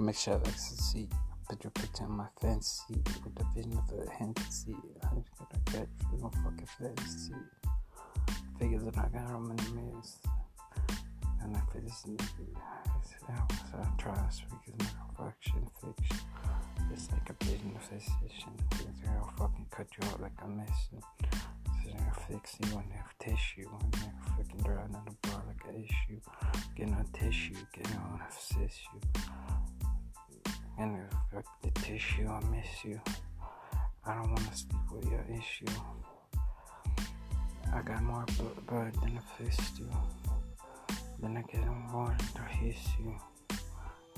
can make sure I ecstasy. Put your picture in my fancy with the vision of a fantasy. I'm just got a catch for no fucking fantasy. Figures that I got on my mirrors. And I feel this I try to speak as no fiction, fiction. It's like a vision of physician. Things are gonna fucking cut you out like I'm missing. They're gonna fix you they have tissue. When they're freaking on the bar like an issue. Getting on tissue, getting on a tissue. And the tissue, I miss you. I don't wanna sleep with your issue. I got more blood than a fist you. Then I get more to hiss you.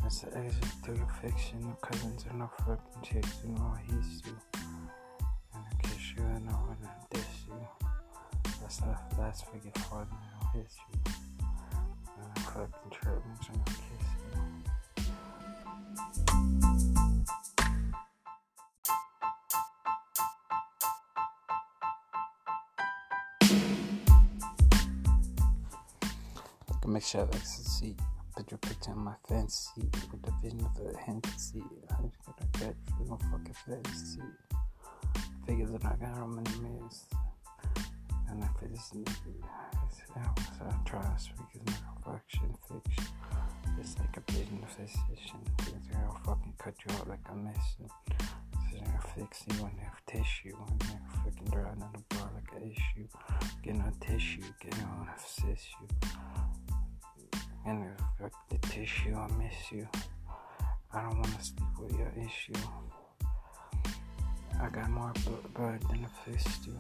That's the exit to your fiction. No cousins or no fucking chicks know I hiss you. And I kiss you and I wanna diss you. That's the last forget for me, I'll hiss you. And I collecting treatments and Can make sure ecstasy. Your picture in my fancy with the vision of a fantasy. I'm just got a catch for no fucking fantasy. Figures that I got on my mirrors. And I feel this I try to speak as no fiction, fiction. It's like a vision of physician. Things are gonna fucking cut you out like I'm missing. They're gonna fix you when they have tissue. When they're freaking driving on the bar like an issue. Getting on tissue, getting on a tissue. And if the tissue, I miss you. I don't wanna sleep with your issue. I got more blood than a fist you.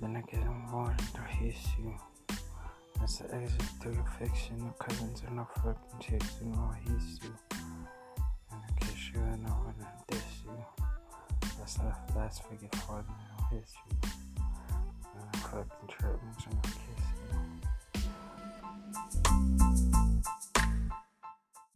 Then I get more to hiss you. That's the exit to your fiction. No cousins or no fucking chicks know I hiss you. And I kiss you and I wanna diss you. That's the last forget for me, I'll hiss you. And I collecting treatments and I'll